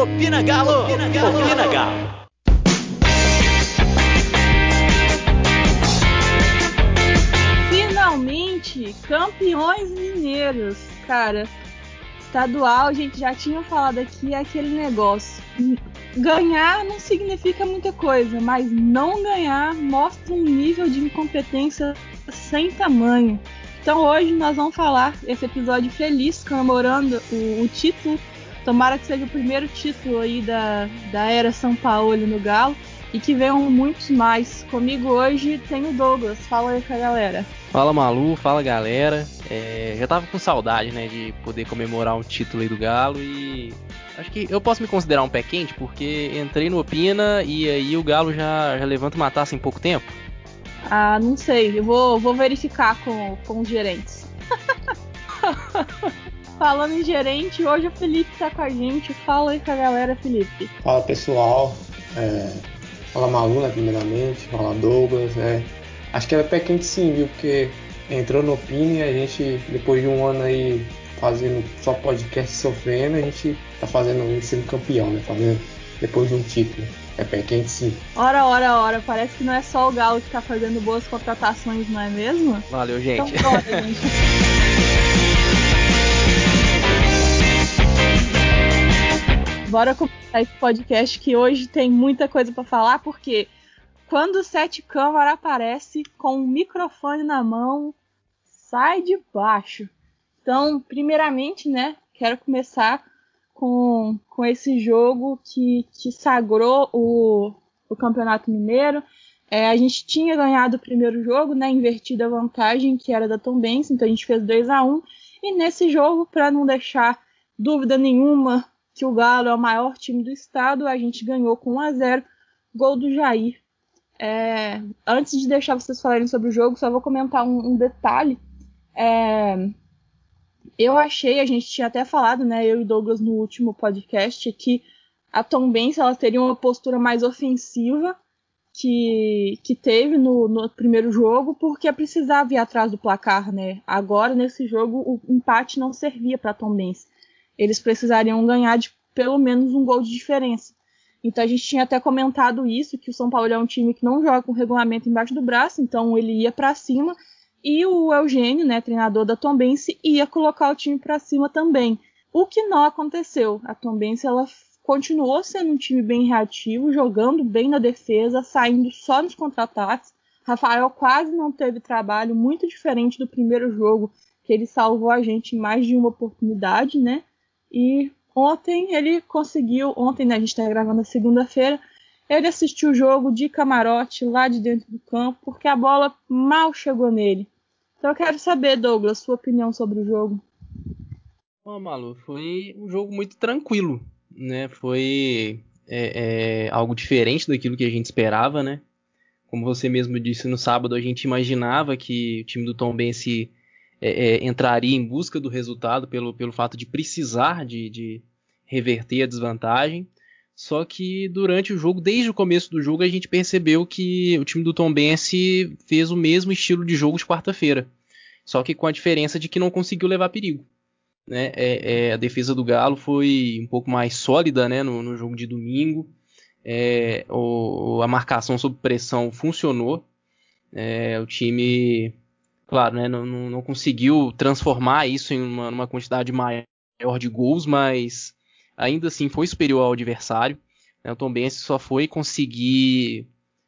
Opina Galo! Opina Galo! Opina Galo! Finalmente, campeões mineiros. Cara, estadual, a gente já tinha falado aqui, é aquele negócio. Ganhar não significa muita coisa, mas não ganhar mostra um nível de incompetência sem tamanho. Então hoje nós vamos falar esse episódio feliz, comemorando o, o título. Tomara que seja o primeiro título aí da, da era São Paulo no Galo e que venham muitos mais. Comigo hoje tem o Douglas. Fala aí com a galera. Fala Malu, fala galera. É, já tava com saudade, né, de poder comemorar um título aí do Galo e acho que eu posso me considerar um pé quente porque entrei no Opina e aí o Galo já, já levanta uma taça em pouco tempo. Ah, não sei. Eu vou, vou verificar com, com os gerentes. Falando em gerente, hoje o Felipe tá com a gente. Fala aí com a galera, Felipe. Fala pessoal. É, fala Malu, né, primeiramente. Fala Douglas. É, acho que é pé quente sim, viu? Porque entrou no PIN e a gente, depois de um ano aí fazendo só podcast sofrendo, a gente tá fazendo sendo campeão, né? Fazendo depois de um título. É pé quente sim. Ora, ora, ora, parece que não é só o Galo que tá fazendo boas contratações, não é mesmo? Valeu, gente. Então, bora, gente. Bora começar esse podcast que hoje tem muita coisa para falar, porque quando o Sete Câmara aparece com um microfone na mão, sai de baixo. Então, primeiramente, né, quero começar com, com esse jogo que, que sagrou o, o Campeonato Mineiro. É, a gente tinha ganhado o primeiro jogo, né, invertida a vantagem, que era da Tom Benz, então a gente fez 2 a 1 E nesse jogo, para não deixar dúvida nenhuma que o Galo é o maior time do estado, a gente ganhou com 1 a 0 gol do Jair. É, antes de deixar vocês falarem sobre o jogo, só vou comentar um, um detalhe. É, eu achei, a gente tinha até falado, né, eu e Douglas no último podcast, que a Tom Benz ela teria uma postura mais ofensiva que, que teve no, no primeiro jogo, porque precisava ir atrás do placar, né? Agora, nesse jogo, o empate não servia para Tom Benz. Eles precisariam ganhar de pelo menos um gol de diferença. Então a gente tinha até comentado isso, que o São Paulo é um time que não joga com regulamento embaixo do braço, então ele ia para cima e o Eugênio, né, treinador da Tombense, ia colocar o time para cima também. O que não aconteceu. A Tombense ela continuou sendo um time bem reativo, jogando bem na defesa, saindo só nos contra-ataques. Rafael quase não teve trabalho, muito diferente do primeiro jogo, que ele salvou a gente em mais de uma oportunidade, né? E ontem ele conseguiu, ontem né, a gente está gravando na segunda-feira, ele assistiu o jogo de camarote lá de dentro do campo, porque a bola mal chegou nele. Então eu quero saber, Douglas, sua opinião sobre o jogo. Bom, Malu, foi um jogo muito tranquilo, né? Foi é, é, algo diferente daquilo que a gente esperava, né? Como você mesmo disse no sábado, a gente imaginava que o time do Tom Bense é, é, entraria em busca do resultado pelo, pelo fato de precisar de, de reverter a desvantagem. Só que durante o jogo, desde o começo do jogo, a gente percebeu que o time do Tom Bense fez o mesmo estilo de jogo de quarta-feira. Só que com a diferença de que não conseguiu levar perigo. Né? É, é, a defesa do Galo foi um pouco mais sólida né, no, no jogo de domingo. É, o, a marcação sob pressão funcionou. É, o time, claro, né, não, não, conseguiu transformar isso em uma, uma quantidade maior de gols, mas ainda assim foi superior ao adversário. Né? O Tom Benz só foi conseguir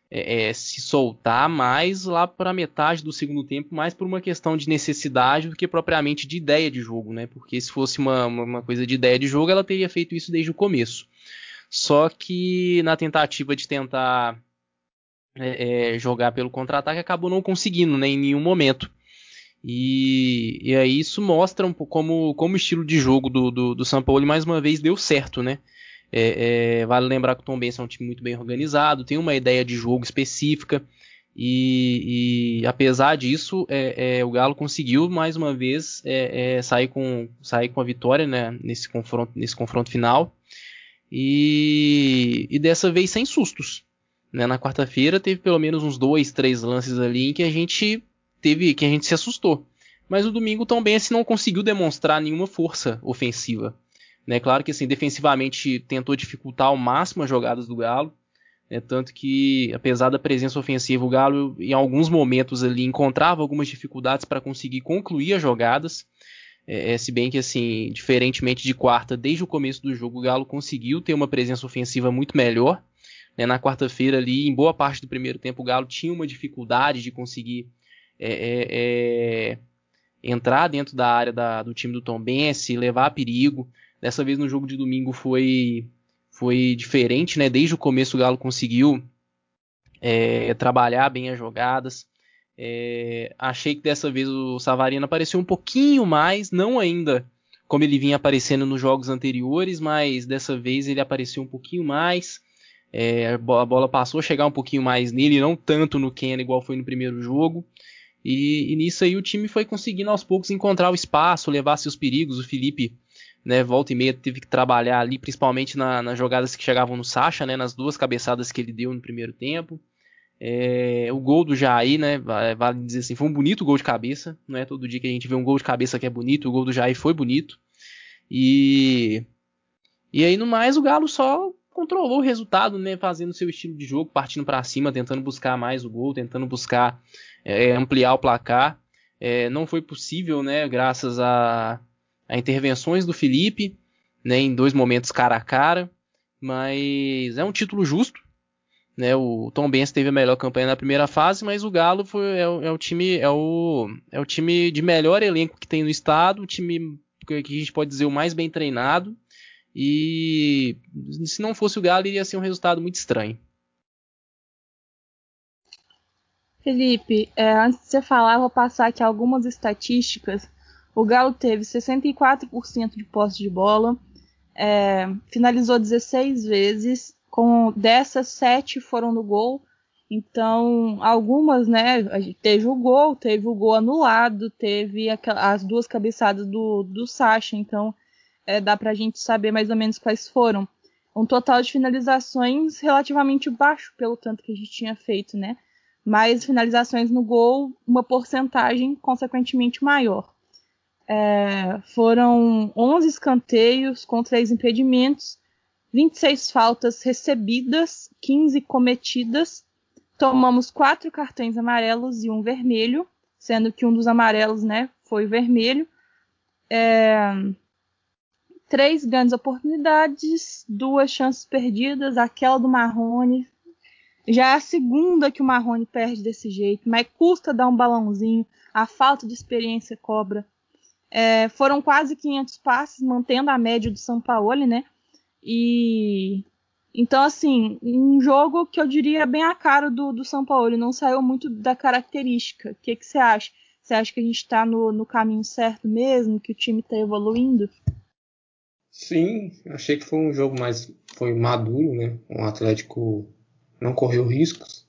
é, é, se soltar mais lá para metade do segundo tempo, mais por uma questão de necessidade do que propriamente de ideia de jogo, né? Porque se fosse uma, uma coisa de ideia de jogo, ela teria feito isso desde o começo. Só que na tentativa de tentar é, é jogar pelo contra-ataque, acabou não conseguindo né, em nenhum momento. E, e aí isso mostra um como, como o estilo de jogo do, do, do São Paulo mais uma vez deu certo, né? É, é, vale lembrar que o Tom Benz é um time muito bem organizado, tem uma ideia de jogo específica. E, e apesar disso, é, é, o Galo conseguiu mais uma vez sair, com, sair com a vitória né, nesse, confronto, nesse confronto final. E, e dessa vez sem sustos. Né? Na quarta-feira teve pelo menos uns dois, três lances ali em que a gente teve que a gente se assustou. Mas o domingo também assim não conseguiu demonstrar nenhuma força ofensiva. Né? Claro que assim, defensivamente tentou dificultar ao máximo as jogadas do Galo. Né? Tanto que, apesar da presença ofensiva, o Galo em alguns momentos ali encontrava algumas dificuldades para conseguir concluir as jogadas. É, é, se bem que, assim, diferentemente de quarta, desde o começo do jogo, o Galo conseguiu ter uma presença ofensiva muito melhor. Né? Na quarta-feira, ali, em boa parte do primeiro tempo, o Galo tinha uma dificuldade de conseguir é, é, é entrar dentro da área da, do time do Tom Bense, levar perigo. Dessa vez no jogo de domingo foi foi diferente, né? Desde o começo o Galo conseguiu é, trabalhar bem as jogadas. É, achei que dessa vez o Savarino apareceu um pouquinho mais, não ainda como ele vinha aparecendo nos jogos anteriores, mas dessa vez ele apareceu um pouquinho mais. É, a bola passou a chegar um pouquinho mais nele, não tanto no Ken igual foi no primeiro jogo. E, e, nisso aí o time foi conseguindo aos poucos encontrar o espaço, levar seus perigos. O Felipe, né, volta e meia teve que trabalhar ali, principalmente na, nas jogadas que chegavam no Sacha, né, nas duas cabeçadas que ele deu no primeiro tempo. É, o gol do Jair, né, vale dizer assim, foi um bonito gol de cabeça. Não é todo dia que a gente vê um gol de cabeça que é bonito. O gol do Jair foi bonito. E e aí no mais o Galo só controlou o resultado, né, fazendo seu estilo de jogo, partindo para cima, tentando buscar mais o gol, tentando buscar é, ampliar o placar. É, não foi possível, né, graças a, a, intervenções do Felipe, né, em dois momentos cara a cara, mas é um título justo. Né, o Tom Benz teve a melhor campanha na primeira fase, mas o Galo foi, é, é, o time é o, é o time de melhor elenco que tem no estado, o time que a gente pode dizer o mais bem treinado. E se não fosse o Galo, iria ser um resultado muito estranho. Felipe, é, antes de você falar, eu vou passar aqui algumas estatísticas. O Galo teve 64% de posse de bola, é, finalizou 16 vezes, com dessas 7 foram no gol. Então, algumas, né? Teve o gol, teve o gol anulado, teve as duas cabeçadas do, do Sacha. Então, é, dá pra gente saber mais ou menos quais foram. Um total de finalizações relativamente baixo, pelo tanto que a gente tinha feito, né? mas finalizações no gol, uma porcentagem consequentemente maior. É, foram 11 escanteios com 3 impedimentos, 26 faltas recebidas, 15 cometidas. Tomamos 4 cartões amarelos e um vermelho, sendo que um dos amarelos né, foi vermelho. É, três grandes oportunidades, duas chances perdidas, aquela do Marrone já é a segunda que o Marrone perde desse jeito, mas custa dar um balãozinho, a falta de experiência cobra. É, foram quase 500 passes, mantendo a média do São Paulo, né? E então, assim, um jogo que eu diria bem a cara do, do São Paulo, não saiu muito da característica. O que, você acha? Você acha que a gente está no, no caminho certo mesmo, que o time está evoluindo? Sim, achei que foi um jogo mais foi maduro, né? Um Atlético não correu riscos.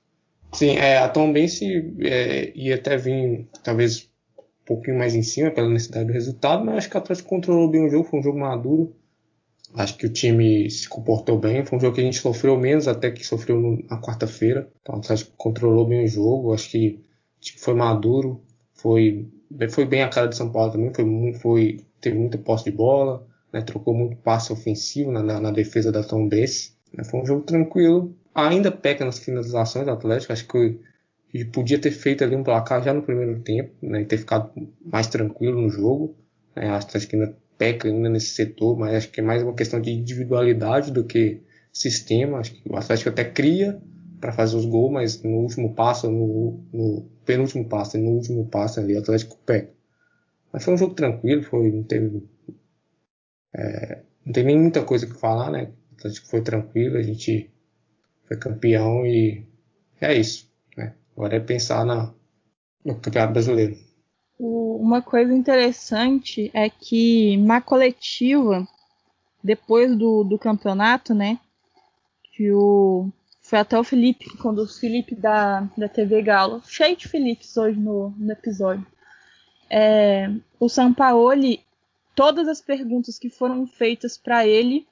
Sim, é, a Tom Bense é, ia até vir talvez um pouquinho mais em cima pela necessidade do resultado, mas acho que a Atlético controlou bem o jogo, foi um jogo maduro. Acho que o time se comportou bem, foi um jogo que a gente sofreu menos até que sofreu na quarta-feira. Então, o Atlético controlou bem o jogo, acho que foi maduro, foi, foi bem a cara de São Paulo também, foi, foi teve muita posse de bola, né, trocou muito passe ofensivo na, na, na defesa da Tom Bense. Né, foi um jogo tranquilo, ainda peca nas finalizações do Atlético. Acho que ele podia ter feito ali um placar já no primeiro tempo, né, e ter ficado mais tranquilo no jogo. Né, acho que ainda peca ainda nesse setor, mas acho que é mais uma questão de individualidade do que sistema. Acho que o Atlético até cria para fazer os gols, mas no último passo, no, no penúltimo passo, no último passo ali, o Atlético peca. Mas foi um jogo tranquilo, foi, não teve. É, não tem nem muita coisa que falar, né? O Atlético foi tranquilo, a gente foi campeão e é isso. Né? Agora é pensar na, no Campeonato Brasileiro. Uma coisa interessante é que na coletiva, depois do, do campeonato, né? Que o. Foi até o Felipe que conduz o Felipe da, da TV Galo. Cheio de Felipes hoje no, no episódio. É, o Sampaoli, todas as perguntas que foram feitas para ele,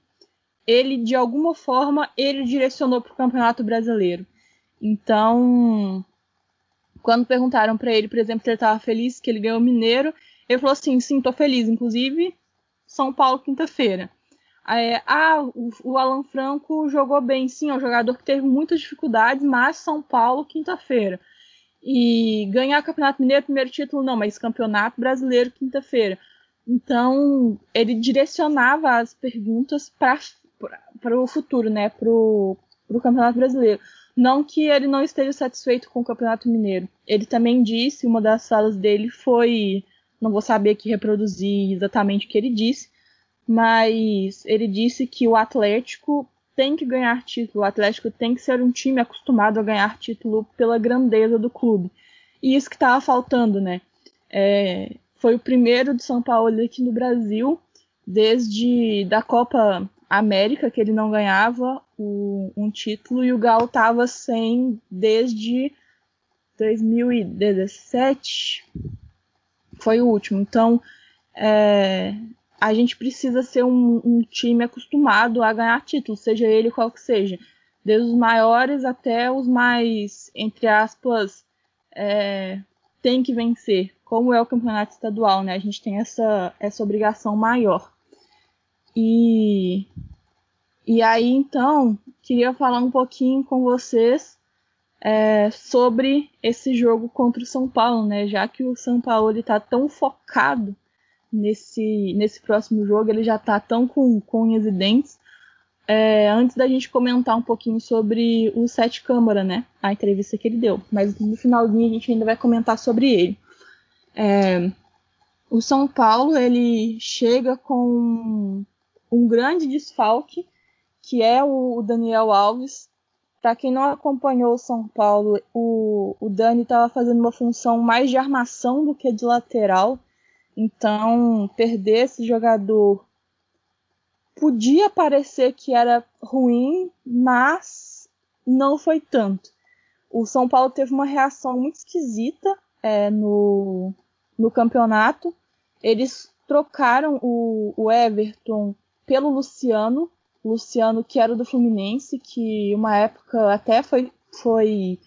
ele de alguma forma ele direcionou para o Campeonato Brasileiro. Então, quando perguntaram para ele, por exemplo, se ele estava feliz que ele ganhou o Mineiro, ele falou assim: sim, estou feliz. Inclusive, São Paulo quinta-feira. É, ah, o, o, Alan Franco jogou bem, sim, é um jogador que teve muitas dificuldades, mas São Paulo, quinta-feira. E ganhar Campeonato Mineiro, primeiro título, não, mas Campeonato Brasileiro, quinta-feira. Então, ele direcionava as perguntas para o futuro, né, para o Campeonato Brasileiro. Não que ele não esteja satisfeito com o Campeonato Mineiro. Ele também disse, uma das falas dele foi, não vou saber aqui reproduzir exatamente o que ele disse, mas ele disse que o Atlético tem que ganhar título, o Atlético tem que ser um time acostumado a ganhar título pela grandeza do clube. E isso que estava faltando, né? É, foi o primeiro de São Paulo aqui no Brasil, desde da Copa América, que ele não ganhava o, um título, e o Galo estava sem desde 2017. Foi o último. Então, é, a gente precisa ser um, um, time acostumado a ganhar títulos, seja ele qual que seja. Desde os maiores até os mais, entre aspas, é, tem que vencer. Como é o campeonato estadual, né? A gente tem essa, essa obrigação maior. E, e aí, então, queria falar um pouquinho com vocês é, sobre esse jogo contra o São Paulo, né? Já que o São Paulo está tão focado nesse, nesse próximo jogo, ele já está tão com, com unhas e dentes. É, antes da gente comentar um pouquinho sobre o Sete Câmara, né? A entrevista que ele deu. Mas no finalzinho a gente ainda vai comentar sobre ele. É, o São Paulo ele chega com um grande desfalque, que é o Daniel Alves. Para quem não acompanhou o São Paulo, o, o Dani estava fazendo uma função mais de armação do que de lateral. Então, perder esse jogador podia parecer que era ruim, mas não foi tanto. O São Paulo teve uma reação muito esquisita é, no, no campeonato. Eles trocaram o, o Everton pelo Luciano, Luciano que era do Fluminense, que uma época até foi, foi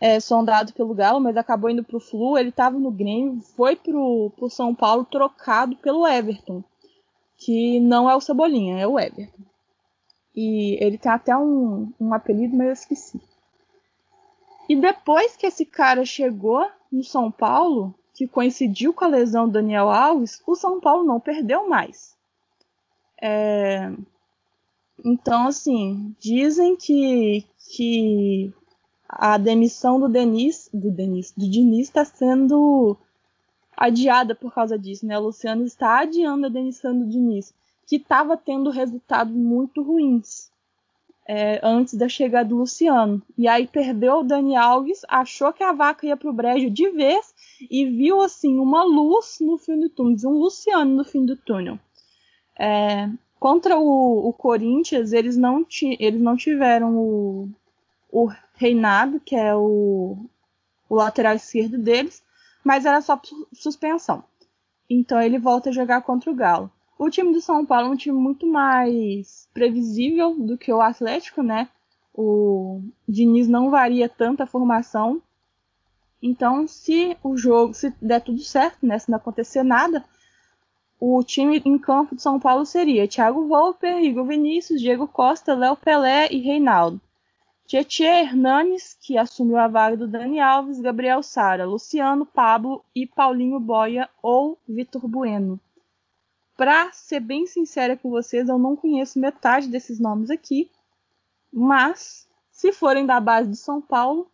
é, sondado pelo Galo, mas acabou indo para o Flu. Ele estava no Grêmio, foi para o São Paulo trocado pelo Everton, que não é o Cebolinha, é o Everton. E ele tem até um, um apelido, mas eu esqueci. E depois que esse cara chegou no São Paulo, que coincidiu com a lesão do Daniel Alves, o São Paulo não perdeu mais. É... Então, assim, dizem que, que a demissão do Denis, do Denis, do Diniz está sendo adiada por causa disso, né? O Luciano está adiando a demissão do Diniz, que estava tendo resultados muito ruins é, antes da chegada do Luciano. E aí perdeu o Dani Alves, achou que a vaca ia para o brejo de vez e viu assim uma luz no fim do túnel, um Luciano no fim do túnel. É, contra o, o, Corinthians, eles não, ti, eles não tiveram o, o Reinado, que é o, o lateral esquerdo deles, mas era só suspensão. Então ele volta a jogar contra o Galo. O time do São Paulo é um time muito mais previsível do que o Atlético, né? O Diniz não varia tanto a formação. Então, se o jogo, se der tudo certo, né? Se não acontecer nada, o time em campo de São Paulo seria Thiago Volpe, Igor Vinícius, Diego Costa, Léo Pelé e Reinaldo. Tietê Hernanes, que assumiu a vaga do Dani Alves, Gabriel Sara, Luciano, Pablo e Paulinho Boia ou Vitor Bueno. Pra ser bem sincera com vocês, eu não conheço metade desses nomes aqui, mas se forem da base de São Paulo,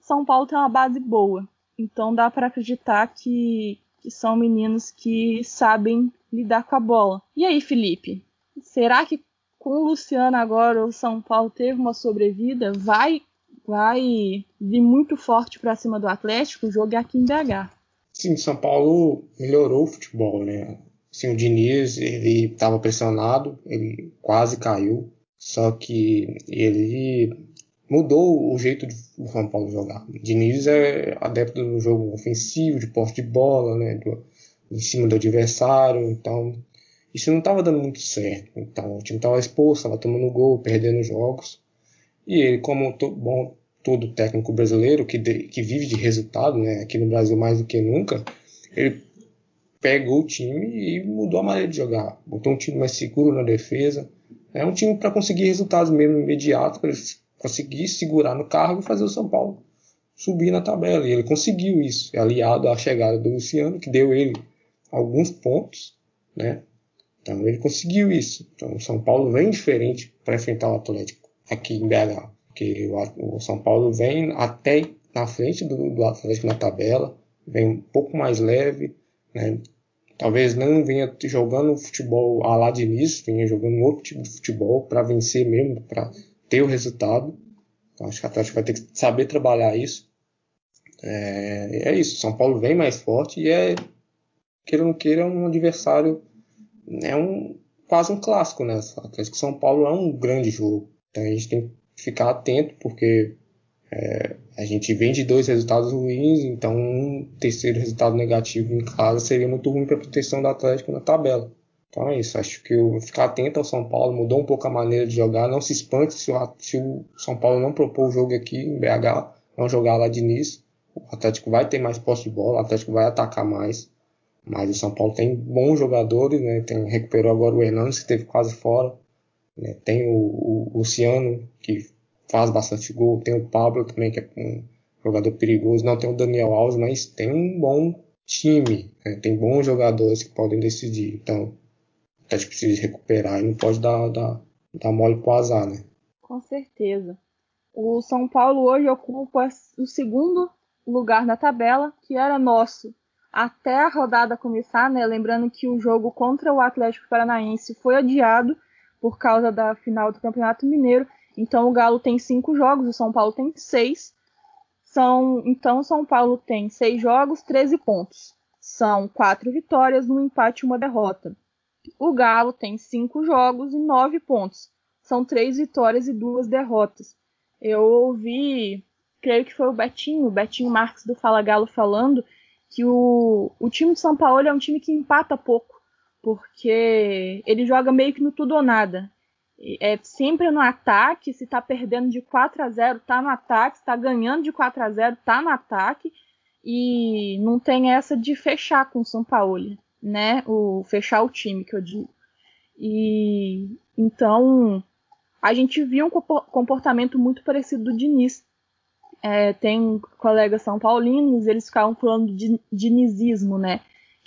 São Paulo tem uma base boa. Então dá para acreditar que, que são meninos que sabem lidar com a bola. E aí, Felipe? Será que com o Luciano agora o São Paulo teve uma sobrevida? Vai vai vir muito forte para cima do Atlético? Jogo é aqui em BH. Sim, São Paulo melhorou o futebol, né? Sim, o Diniz, ele estava pressionado, ele quase caiu, só que ele mudou o jeito de o São Paulo jogar. O Diniz é adepto do jogo ofensivo, de posse de bola, né, do, em cima do adversário, então isso não estava dando muito certo. Então o time estava exposto, estava tomando gol, perdendo jogos. E ele, como to, bom todo técnico brasileiro que, de, que vive de resultado, né, aqui no Brasil mais do que nunca, ele pegou o time e mudou a maneira de jogar. Botou um time mais seguro na defesa. É um time para conseguir resultados mesmo imediatos, para conseguir segurar no cargo e fazer o São Paulo subir na tabela. E ele conseguiu isso, aliado à chegada do Luciano, que deu ele alguns pontos, né? Então ele conseguiu isso. Então o São Paulo vem diferente para enfrentar o Atlético aqui em BH. Porque o, São Paulo vem até na frente do, do Atlético na tabela, vem um pouco mais leve, né? Talvez não venha jogando futebol a lá de início, venha jogando outro tipo de futebol para vencer mesmo, para ter o resultado. Então, acho que o Atlético vai ter que saber trabalhar isso. É, é isso, São Paulo vem mais forte e é, queira ou não queira, um adversário, é um, quase um clássico, né? Atlético São Paulo é um grande jogo. Então a gente tem que ficar atento, porque é, a gente vem de dois resultados ruins, então um terceiro resultado negativo em casa seria muito ruim para a proteção do Atlético na tabela. Então é isso, acho que eu ficar atento ao São Paulo, mudou um pouco a maneira de jogar, não se espante se o, se o São Paulo não propor o jogo aqui em BH, não jogar lá de início. O Atlético vai ter mais posse de bola, o Atlético vai atacar mais, mas o São Paulo tem bons jogadores, né? Tem, recuperou agora o Hernandes, que esteve quase fora, né? tem o, o Luciano, que faz bastante gol. Tem o Pablo também, que é um jogador perigoso. Não tem o Daniel Alves, mas tem um bom time. Né? Tem bons jogadores que podem decidir. Então, a gente precisa recuperar e não pode dar, dar, dar mole pro azar, né? Com certeza. O São Paulo hoje ocupa o segundo lugar na tabela, que era nosso até a rodada começar, né? Lembrando que o jogo contra o Atlético Paranaense foi adiado por causa da final do Campeonato Mineiro então o Galo tem cinco jogos, o São Paulo tem seis. São, então São Paulo tem seis jogos, 13 pontos. São quatro vitórias, um empate e uma derrota. O Galo tem cinco jogos e nove pontos. São três vitórias e duas derrotas. Eu ouvi, creio que foi o Betinho, o Betinho Marques do Fala Galo falando que o, o time de São Paulo é um time que empata pouco, porque ele joga meio que no tudo ou nada é sempre no ataque, se tá perdendo de 4 a 0, tá no ataque, se tá ganhando de 4 a 0, tá no ataque e não tem essa de fechar com o São Paulo, né? O fechar o time que eu digo. E então a gente viu um comportamento muito parecido do Diniz. É, tem colegas são paulinos, eles ficavam falando de dinizismo, né?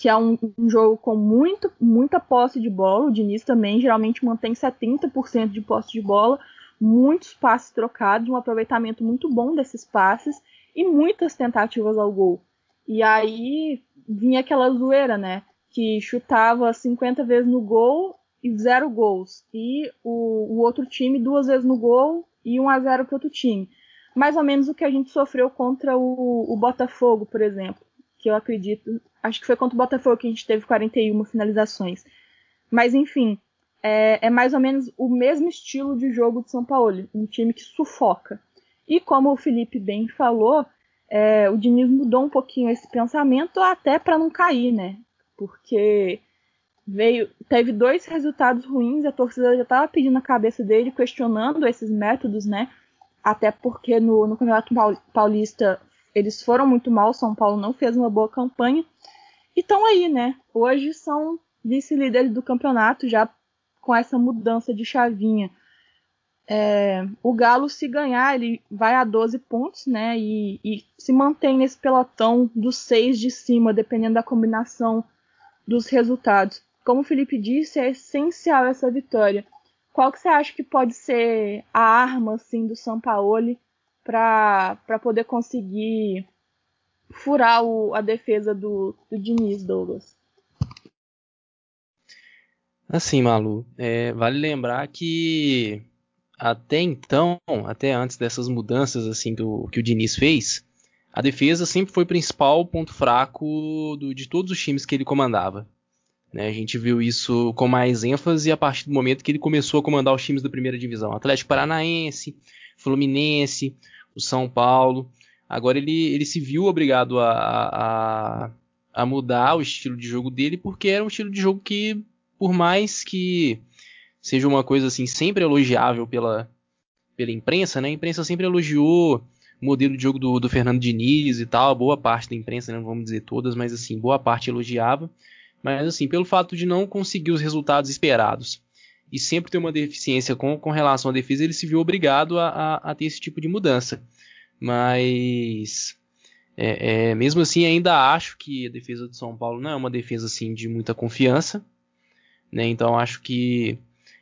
que é um, um, jogo com muito, muita posse de bola. O Diniz também geralmente mantém 70% de posse de bola, muitos passes trocados, um aproveitamento muito bom desses passes e muitas tentativas ao gol. E aí vinha aquela zoeira, né? Que chutava 50 vezes no gol e zero gols. E o, o outro time duas vezes no gol e 1 a 0 para outro time. Mais ou menos o que a gente sofreu contra o, o Botafogo, por exemplo que eu acredito. Acho que foi contra o Botafogo que a gente teve 41 finalizações. Mas enfim, é, é mais ou menos o mesmo estilo de jogo de São Paulo, um time que sufoca. E como o Felipe bem falou, é, o Diniz mudou um pouquinho esse pensamento até para não cair, né? Porque veio, teve dois resultados ruins, a torcida já estava pedindo a cabeça dele, questionando esses métodos, né? Até porque no, no Campeonato Paulista eles foram muito mal, São Paulo não fez uma boa campanha. E estão aí, né? Hoje são vice-líderes do campeonato, já com essa mudança de chavinha. É, o Galo, se ganhar, ele vai a 12 pontos, né? E, e, se mantém nesse pelotão dos seis de cima, dependendo da combinação dos resultados. Como o Felipe disse, é essencial essa vitória. Qual que você acha que pode ser a arma assim do Sampaoli para poder conseguir furar o, a defesa do, do Diniz, Douglas. Assim, Malu, é, vale lembrar que até então, até antes dessas mudanças assim do que o Diniz fez, a defesa sempre foi o principal ponto fraco do, de todos os times que ele comandava. Né, a gente viu isso com mais ênfase a partir do momento que ele começou a comandar os times da primeira divisão. Atlético Paranaense, Fluminense, o São Paulo. Agora ele, ele se viu obrigado a, a, a mudar o estilo de jogo dele, porque era um estilo de jogo que, por mais que seja uma coisa assim sempre elogiável pela, pela imprensa, né? A imprensa sempre elogiou o modelo de jogo do, do Fernando Diniz e tal, boa parte da imprensa, né? não vamos dizer todas, mas assim, boa parte elogiava. Mas assim, pelo fato de não conseguir os resultados esperados e sempre ter uma deficiência com, com relação à defesa, ele se viu obrigado a, a, a ter esse tipo de mudança. Mas é, é, mesmo assim, ainda acho que a defesa do São Paulo não é uma defesa assim de muita confiança. Né? Então acho que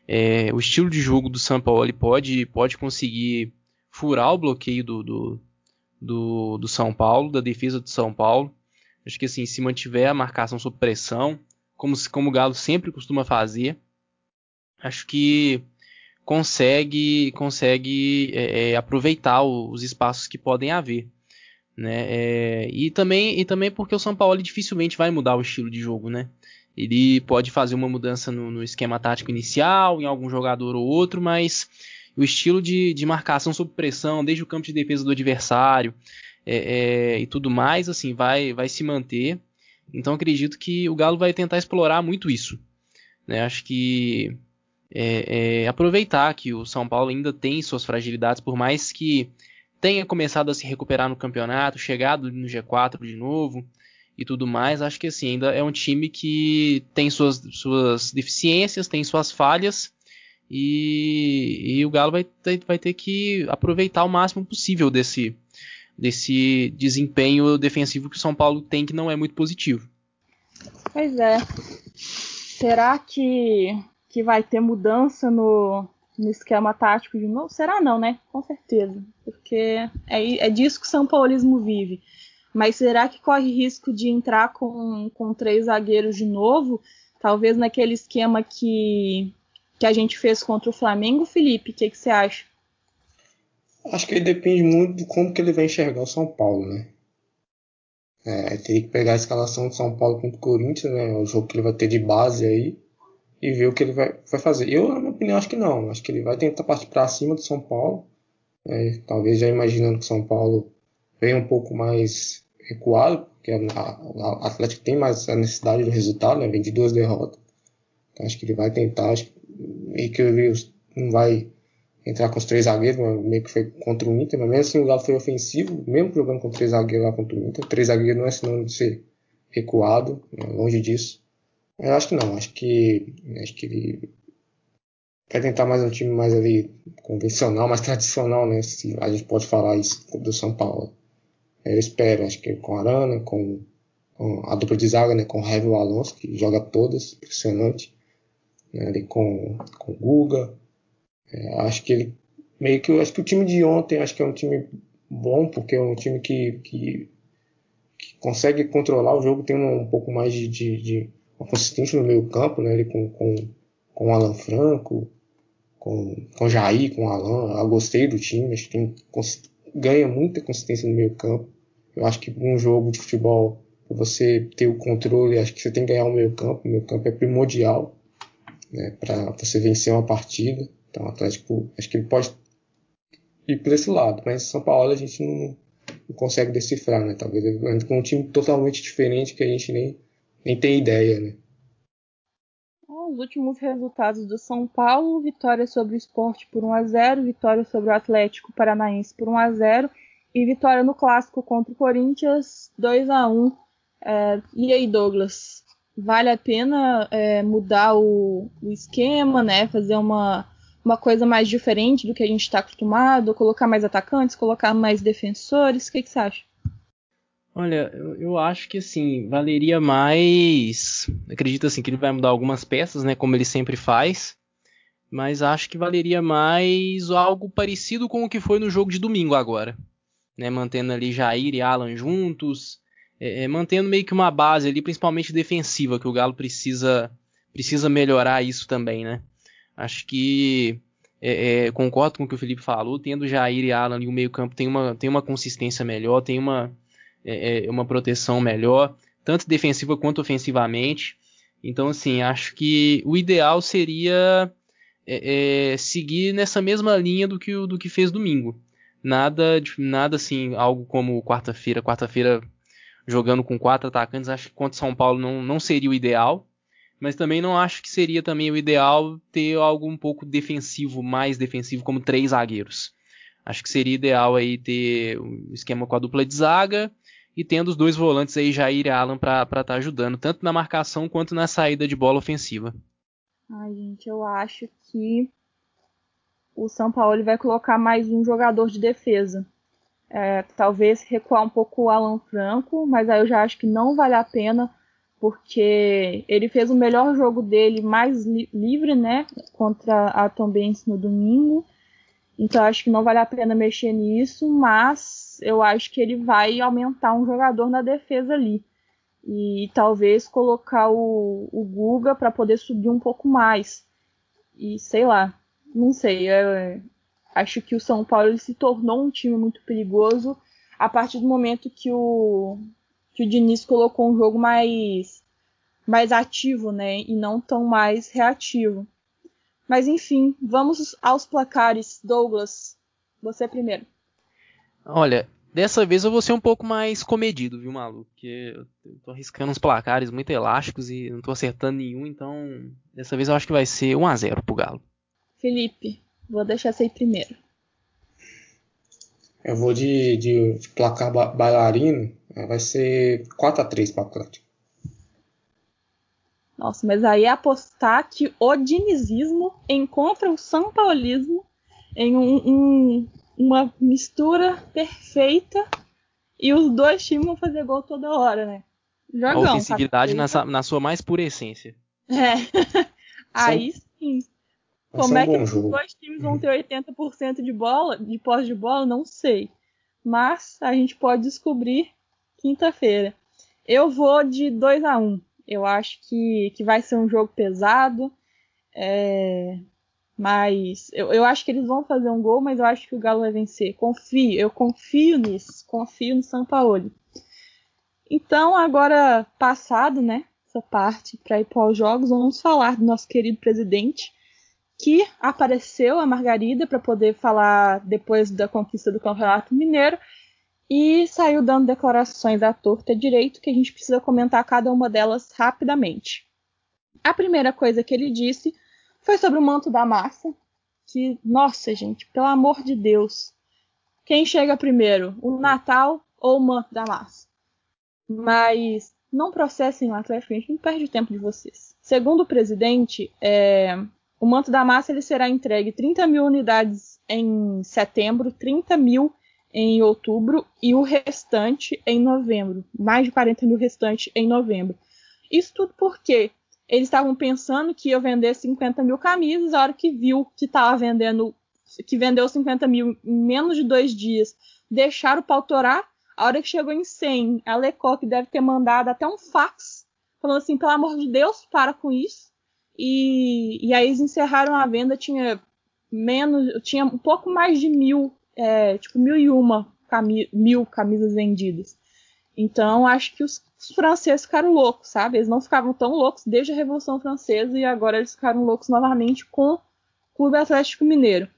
é, o estilo de jogo do São Paulo pode, pode conseguir furar o bloqueio do, do, do, do São Paulo, da defesa do São Paulo. Acho que assim, se mantiver a marcação sob pressão, como, como o Galo sempre costuma fazer, acho que consegue consegue é, é, aproveitar os espaços que podem haver. Né? É, e, também, e também porque o São Paulo dificilmente vai mudar o estilo de jogo. Né? Ele pode fazer uma mudança no, no esquema tático inicial, em algum jogador ou outro, mas o estilo de, de marcação sob pressão, desde o campo de defesa do adversário, é, é, e tudo mais, assim, vai, vai se manter. Então acredito que o Galo vai tentar explorar muito isso. Né? Acho que é, é, aproveitar que o São Paulo ainda tem suas fragilidades, por mais que tenha começado a se recuperar no campeonato, chegado no G4 de novo e tudo mais, acho que assim, ainda é um time que tem suas, suas deficiências, tem suas falhas, e, e o Galo vai ter, vai ter que aproveitar o máximo possível desse, desse desempenho defensivo que o São Paulo tem, que não é muito positivo. Pois é. Será que, que vai ter mudança no, no esquema tático de novo? Será não, né? Com certeza. Porque é, é disso que o São Paulismo vive. Mas será que corre risco de entrar com, com três zagueiros de novo? Talvez naquele esquema que, que a gente fez contra o Flamengo, Felipe? O que, que você acha? Acho que depende muito de como que ele vai enxergar o São Paulo, né? É, teria que pegar a escalação do São Paulo contra o Corinthians, né? O jogo que ele vai ter de base aí e ver o que ele vai, vai fazer. Eu, na minha opinião, acho que não. Acho que ele vai tentar partir para cima do São Paulo. É, talvez já imaginando que o São Paulo venha um pouco mais recuado, porque o Atlético tem mais a necessidade do resultado, né? Vem de duas derrotas. Então acho que ele vai tentar, acho meio que ele não vai entrar com os três zagueiros, meio que foi contra o Inter, mas mesmo assim o Galo foi ofensivo, mesmo jogando com três zagueiros lá contra o Inter. Três zagueiros não é sinônimo de ser recuado, né? longe disso. Eu acho que não, acho que acho que ele quer tentar mais um time mais ali convencional, mais tradicional, né? Se a gente pode falar isso do São Paulo. Eu espero, acho que com Arana, com, com a dupla de zaga, né? Com o Heavy Alonso, que joga todas, impressionante. Né? Ali com, com o Guga, é, acho que ele meio que acho que o time de ontem acho que é um time bom porque é um time que, que, que consegue controlar o jogo tem um, um pouco mais de, de, de, uma consistência no meio campo né? Ele com com, com o Alan Franco com com Jair com o Alan. Eu gostei do time acho que tem, ganha muita consistência no meio campo. Eu acho que um jogo de futebol para você ter o controle acho que você tem que ganhar o meio campo. O meio campo é primordial né, para você vencer uma partida então, o Atlético, acho que ele pode ir por esse lado, mas São Paulo a gente não, não consegue decifrar, né? Talvez ele com um time totalmente diferente que a gente nem, nem tem ideia, né? Os últimos resultados do São Paulo: vitória sobre o Esporte por 1 a 0, vitória sobre o Atlético Paranaense por 1 a 0 e vitória no clássico contra o Corinthians 2 a 1. É, e aí, Douglas, vale a pena é, mudar o, o esquema, né? Fazer uma uma coisa mais diferente do que a gente está acostumado, colocar mais atacantes, colocar mais defensores? O que, que você acha? Olha, eu, eu, acho que assim, valeria mais. Acredito assim que ele vai mudar algumas peças, né? Como ele sempre faz. Mas acho que valeria mais algo parecido com o que foi no jogo de domingo agora. Né, mantendo ali Jair e Alan juntos. É, é, mantendo meio que uma base ali, principalmente defensiva, que o Galo precisa, precisa melhorar isso também, né? Acho que é, é, concordo com o que o Felipe falou, tendo Jair e Alan ali o meio-campo tem uma, tem uma consistência melhor, tem uma, é, é, uma proteção melhor, tanto defensiva quanto ofensivamente. Então, assim, acho que o ideal seria é, é, seguir nessa mesma linha do que, do que fez domingo. Nada, nada assim, algo como quarta-feira, quarta-feira jogando com quatro atacantes, acho que contra São Paulo não, não seria o ideal mas também não acho que seria também o ideal ter algo um pouco defensivo, mais defensivo, como três zagueiros. Acho que seria ideal aí ter um esquema com a dupla de zaga e tendo os dois volantes aí, Jair e Alan, para estar tá ajudando, tanto na marcação quanto na saída de bola ofensiva. Ai, gente, eu acho que o São Paulo vai colocar mais um jogador de defesa. É, talvez recuar um pouco o Alan Franco, mas aí eu já acho que não vale a pena, porque ele fez o melhor jogo dele mais li livre, né, contra a Tom Benz no domingo. Então acho que não vale a pena mexer nisso, mas eu acho que ele vai aumentar um jogador na defesa ali. E talvez colocar o, o Guga para poder subir um pouco mais. E sei lá, não sei. É, acho que o São Paulo se tornou um time muito perigoso a partir do momento que o, que o Diniz colocou um jogo mais, mais ativo, né? E não tão mais reativo. Mas enfim, vamos aos placares. Douglas, você primeiro. Olha, dessa vez eu vou ser um pouco mais comedido, viu, Malu? Porque eu tô arriscando uns placares muito elásticos e não tô acertando nenhum, então dessa vez eu acho que vai ser 1 a 0 pro Galo. Felipe, vou deixar você ir primeiro. Eu vou de, de, de placar bailarino, né, vai ser 4 a 3 para o Atlético. Nossa, mas aí é apostar que o dinizismo encontra o São Paulismo em um, um, uma mistura perfeita e os dois times vão fazer gol toda hora, né? Jogão. A ofensividade na, na, sua mais pura essência. É. aí sim. Como é que os dois times vão ter 80% de bola, de posse de bola, não sei. Mas a gente pode descobrir quinta-feira. Eu vou de 2 a 1 eu acho que, que vai ser um jogo pesado. É, mas eu, eu acho que eles vão fazer um gol, mas eu acho que o Galo vai vencer. Confio, eu confio nisso. Confio no São Paulo. Então, agora passado, né, essa parte para ir para os jogos, vamos falar do nosso querido presidente, que apareceu a Margarida para poder falar depois da conquista do Campeonato Mineiro e saiu dando declarações à torta direito que a gente precisa comentar cada uma delas rapidamente. A primeira coisa que ele disse foi sobre o manto da massa, que, nossa, gente, pelo amor de Deus, quem chega primeiro, o Natal ou o manto da massa? Mas não processem o Atlético, a gente não perde o tempo de vocês. Segundo o presidente, é, o manto da massa ele será entregue 30 mil unidades em setembro, 30 mil em outubro e o restante em novembro. Mais de 40 mil restante em novembro. Isso tudo porque eles estavam pensando que ia vender 50 mil camisas, a hora que viu que estava vendendo, que vendeu 50 mil em menos de dois dias, deixaram o pau torar. A hora que chegou em 100, a Lecoq deve ter mandado até um fax, falando assim, pelo amor de Deus, para com isso. E, e aí eles encerraram a venda, tinha menos, tinha um pouco mais de mil é, tipo mil e uma cami mil camisas vendidas. Então acho que os, franceses ficaram loucos, sabe? Eles não ficavam tão loucos desde a Revolução Francesa e agora eles ficaram loucos novamente com o Clube Atlético Mineiro.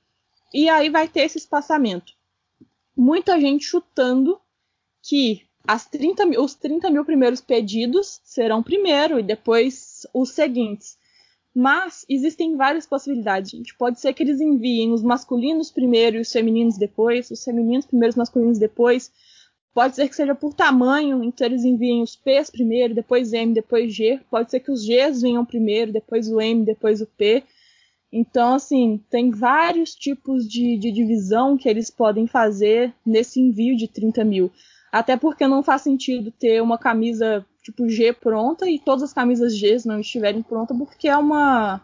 E aí vai ter esse espaçamento. Muita gente chutando que as 30 mil, os 30 mil primeiros pedidos serão primeiro e depois os seguintes. Mas existem várias possibilidades, gente. Pode ser que eles enviem os masculinos primeiro e os femininos depois, os femininos primeiro e os masculinos depois. Pode ser que seja por tamanho, então eles enviem os P's primeiro, depois M, depois G. Pode ser que os G's venham primeiro, depois o M, depois o P. Então, assim, tem vários tipos de, de divisão que eles podem fazer nesse envio de 30 mil. Até porque não faz sentido ter uma camisa tipo G pronta e todas as camisas G não estiverem prontas porque é uma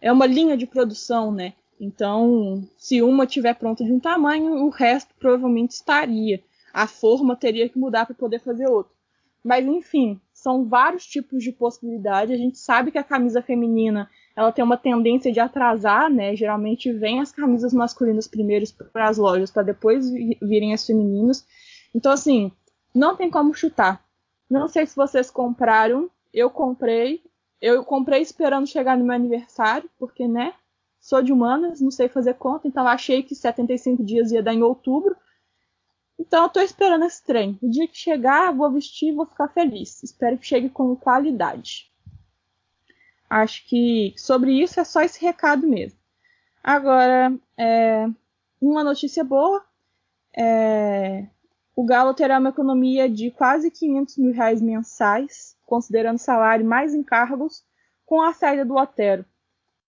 é uma linha de produção, né? Então, se uma tiver pronta de um tamanho, o resto provavelmente estaria. A forma teria que mudar para poder fazer outro. Mas enfim, são vários tipos de possibilidade. A gente sabe que a camisa feminina ela tem uma tendência de atrasar, né? Geralmente vem as camisas masculinas primeiros para as lojas para depois virem as femininas. Então assim, não tem como chutar. Não sei se vocês compraram. Eu comprei. Eu comprei esperando chegar no meu aniversário, porque, né? Sou de humanas, não sei fazer conta, então achei que 75 dias ia dar em outubro. Então eu tô esperando esse trem. O dia que chegar, vou vestir e vou ficar feliz. Espero que chegue com qualidade. Acho que sobre isso é só esse recado mesmo. Agora, é, uma notícia boa. É, O Galo terá uma economia de quase 500 mil reais mensais, considerando salário mais encargos, com a saída do Otero.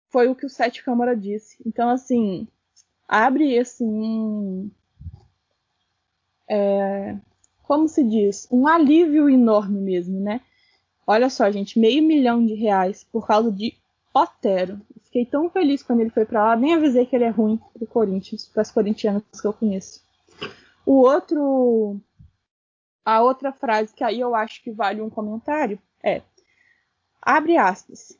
Foi o que o Sete Câmara disse. Então, assim, abre assim um, é, como se diz, um alívio enorme mesmo, né? Olha só, gente, meio milhão de reais por causa de Otero. Fiquei tão feliz quando ele foi para lá, nem avisei que ele é ruim pro Corinthians, para as corintianas que eu conheço. O outro a outra frase que aí eu acho que vale um comentário é: abre aspas.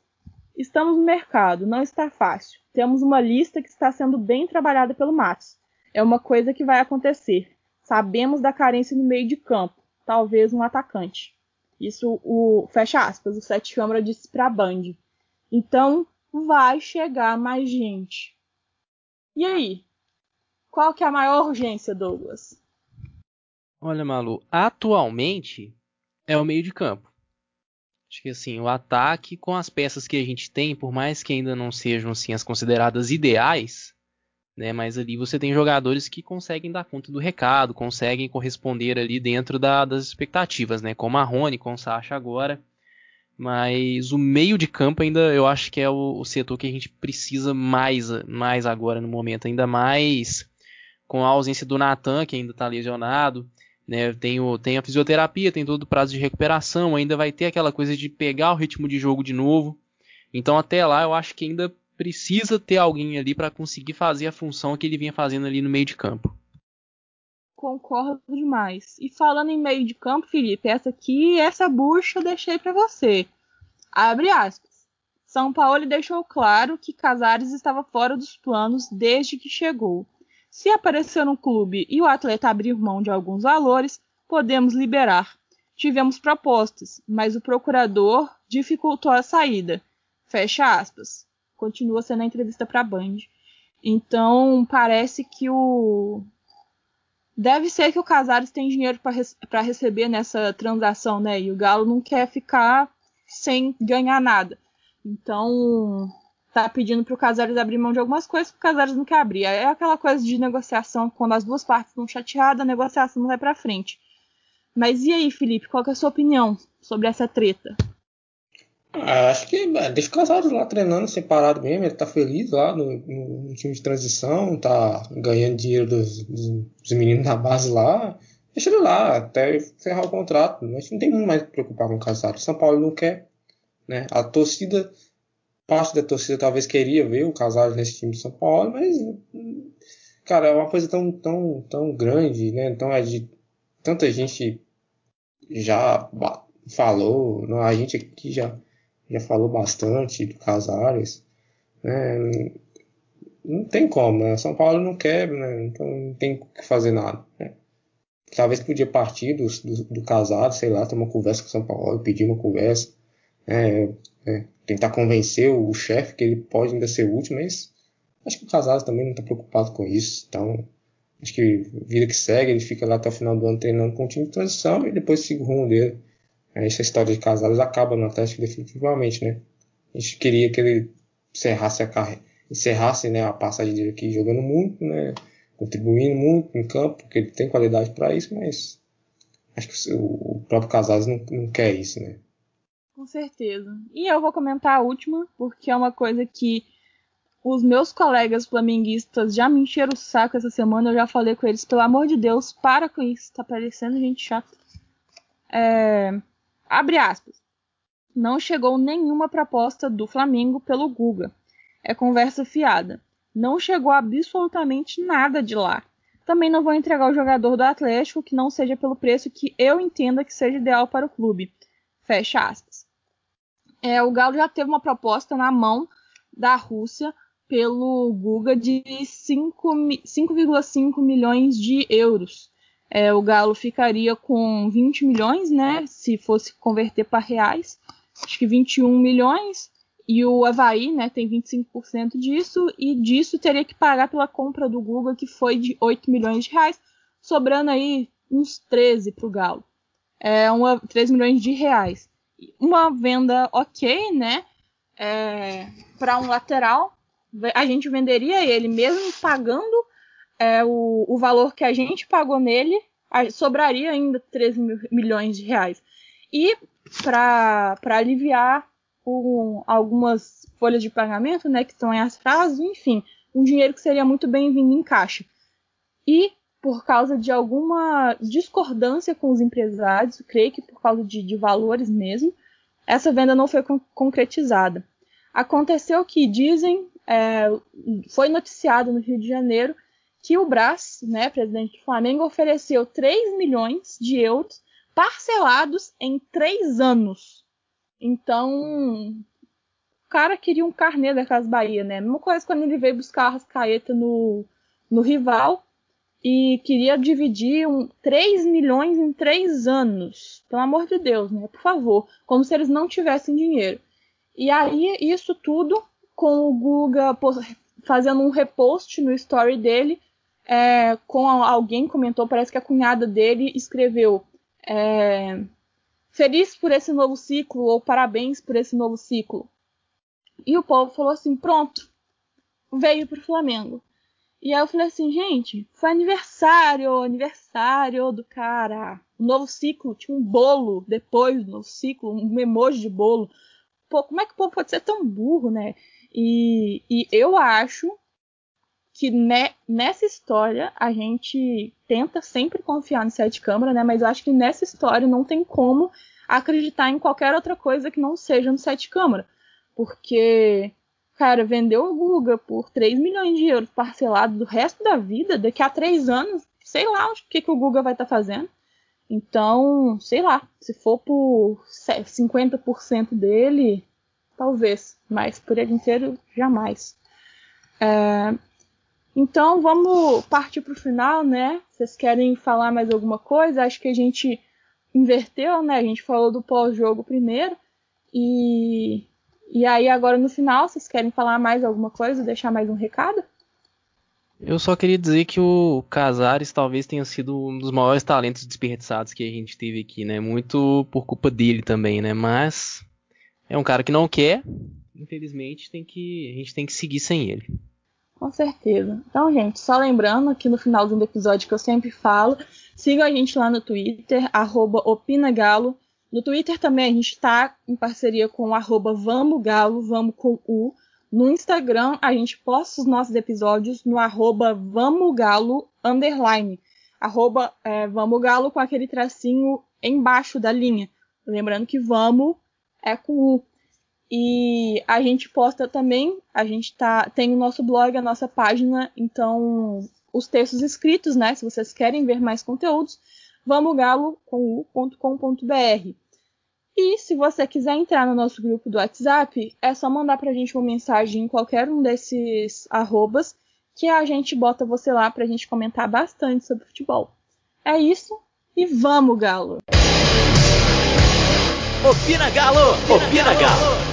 Estamos no mercado, não está fácil. Temos uma lista que está sendo bem trabalhada pelo Matos. É uma coisa que vai acontecer. Sabemos da carência no meio de campo, talvez um atacante. Isso o fecha aspas, o Sete Câmara disse para a Band. Então vai chegar mais gente. E aí? Qual que é a maior urgência, Douglas? Olha, Malu, atualmente é o meio de campo. Acho que assim, o ataque com as peças que a gente tem, por mais que ainda não sejam assim as consideradas ideais, né, mas ali você tem jogadores que conseguem dar conta do recado, conseguem corresponder ali dentro da, das expectativas, né, como a Rony, com o Sacha agora. Mas o meio de campo ainda eu acho que é o, o setor que a gente precisa mais, mais agora no momento, ainda mais com a ausência do Natan, que ainda está lesionado. Né, tem, o, tem a fisioterapia, tem todo o prazo de recuperação, ainda vai ter aquela coisa de pegar o ritmo de jogo de novo. Então até lá eu acho que ainda precisa ter alguém ali para conseguir fazer a função que ele vinha fazendo ali no meio de campo. Concordo demais. E falando em meio de campo, Felipe, essa aqui, essa bucha eu deixei para você. Abre aspas. São Paulo deixou claro que Casares estava fora dos planos desde que chegou. Se aparecer no clube e o atleta abrir mão de alguns valores, podemos liberar. Tivemos propostas, mas o procurador dificultou a saída. Fecha aspas. Continua sendo a entrevista para a Band. Então, parece que o. Deve ser que o Casares tem dinheiro para receber nessa transação, né? E o Galo não quer ficar sem ganhar nada. Então, tá pedindo pro Casares abrir mão de algumas coisas que o Casares não quer abrir. É aquela coisa de negociação, quando as duas partes estão chateadas, a negociação não vai para frente. Mas e aí, Felipe, qual é a sua opinião sobre essa treta? Ah, acho que deixa o Casares lá treinando separado mesmo, ele tá feliz lá no, no time de transição, tá ganhando dinheiro dos, dos, meninos da base lá. Deixa ele lá até ferrar o contrato. Gente não tem muito mais que preocupar com o Casares. São Paulo não quer. Né? A torcida parte da torcida talvez queria ver o Casares nesse time de São Paulo, mas cara, é uma coisa tão tão tão grande, né? Então é de tanta gente já falou, a gente aqui já já falou bastante do Casares, né? Não tem como, né? São Paulo não quer, né? Então não tem o que fazer nada, né? Talvez podia partir do, do, do Casares, sei lá, ter uma conversa com São Paulo, pedir uma conversa, né? Tentar convencer o chefe que ele pode ainda ser útil, mas acho que o Casares também não está preocupado com isso. Então, acho que vida que segue, ele fica lá até o final do ano treinando com o time de transição e depois siga o rumo dele. Essa história de Casares acaba no Atlético definitivamente, né? A gente queria que ele encerrasse a carreira, encerrasse né, a passagem dele aqui jogando muito, né? Contribuindo muito em campo, porque ele tem qualidade para isso, mas acho que o próprio Casares não, não quer isso, né? Com certeza. E eu vou comentar a última, porque é uma coisa que os meus colegas flamenguistas já me encheram o saco essa semana. Eu já falei com eles, pelo amor de Deus, para com isso, tá parecendo gente chata. É... Abre aspas. Não chegou nenhuma proposta do Flamengo pelo Guga. É conversa fiada. Não chegou absolutamente nada de lá. Também não vou entregar o jogador do Atlético que não seja pelo preço que eu entenda que seja ideal para o clube. Fecha aspas. É, o Galo já teve uma proposta na mão da Rússia pelo Guga de 5,5 milhões de euros. É, o Galo ficaria com 20 milhões, né? Se fosse converter para reais. Acho que 21 milhões. E o Havaí, né, tem 25% disso. E disso teria que pagar pela compra do Guga, que foi de 8 milhões de reais. Sobrando aí uns 13 para o Galo é, uma, 3 milhões de reais. Uma venda ok, né? É, para um lateral, a gente venderia ele mesmo pagando é, o, o valor que a gente pagou nele, sobraria ainda 13 mil, milhões de reais. E para aliviar um, algumas folhas de pagamento, né, que estão em atraso, enfim, um dinheiro que seria muito bem-vindo em caixa. E por causa de alguma discordância com os empresários, creio que por causa de, de valores mesmo, essa venda não foi con concretizada. Aconteceu que dizem, é, foi noticiado no Rio de Janeiro que o Brás, né, presidente do Flamengo, ofereceu 3 milhões de euros parcelados em três anos. Então, o cara queria um carnê da Casa Bahia, né? Mesma coisa quando ele veio buscar a Rascaeta no, no rival e queria dividir um, 3 milhões em três anos. Pelo amor de Deus, né? Por favor. Como se eles não tivessem dinheiro. E aí, isso tudo com o Guga fazendo um repost no story dele, é, com alguém comentou, parece que a cunhada dele escreveu é, feliz por esse novo ciclo ou parabéns por esse novo ciclo. E o povo falou assim, pronto, veio pro Flamengo. E aí eu falei assim, gente, foi aniversário, aniversário do cara. O novo ciclo tinha um bolo depois do novo ciclo, um emoji de bolo. Pô, como é que o povo pode ser tão burro, né? E, e eu acho que ne, nessa história a gente tenta sempre confiar no sete câmara, né? Mas eu acho que nessa história não tem como acreditar em qualquer outra coisa que não seja no sete câmara. Porque cara, vendeu o Guga por 3 milhões de euros parcelado do resto da vida, daqui a 3 anos, sei lá o que, que o Guga vai estar tá fazendo. Então, sei lá, se for por 50% dele, talvez, mas por ele inteiro, jamais. É, então, vamos partir para o final, né? Vocês querem falar mais alguma coisa? Acho que a gente inverteu, né? A gente falou do pós-jogo primeiro. E e aí, agora no final, vocês querem falar mais alguma coisa, deixar mais um recado? Eu só queria dizer que o Casares talvez tenha sido um dos maiores talentos desperdiçados que a gente teve aqui, né? Muito por culpa dele também, né? Mas é um cara que não quer, infelizmente tem que a gente tem que seguir sem ele. Com certeza. Então, gente, só lembrando aqui no finalzinho do episódio que eu sempre falo, sigam a gente lá no Twitter, opinagalo, no Twitter também a gente está em parceria com o Vamos Galo, vamos com U. No Instagram a gente posta os nossos episódios no arroba Vamos Galo underline. Arroba é, Vamos Galo com aquele tracinho embaixo da linha. Lembrando que vamos é com U. E a gente posta também, a gente tá, tem o nosso blog, a nossa página, então os textos escritos, né? Se vocês querem ver mais conteúdos, vamogalo.com.br. E se você quiser entrar no nosso grupo do WhatsApp, é só mandar pra gente uma mensagem em qualquer um desses arrobas que a gente bota você lá pra gente comentar bastante sobre futebol. É isso e vamos, Galo! Opina Galo! Opina, Opina Galo! Galo.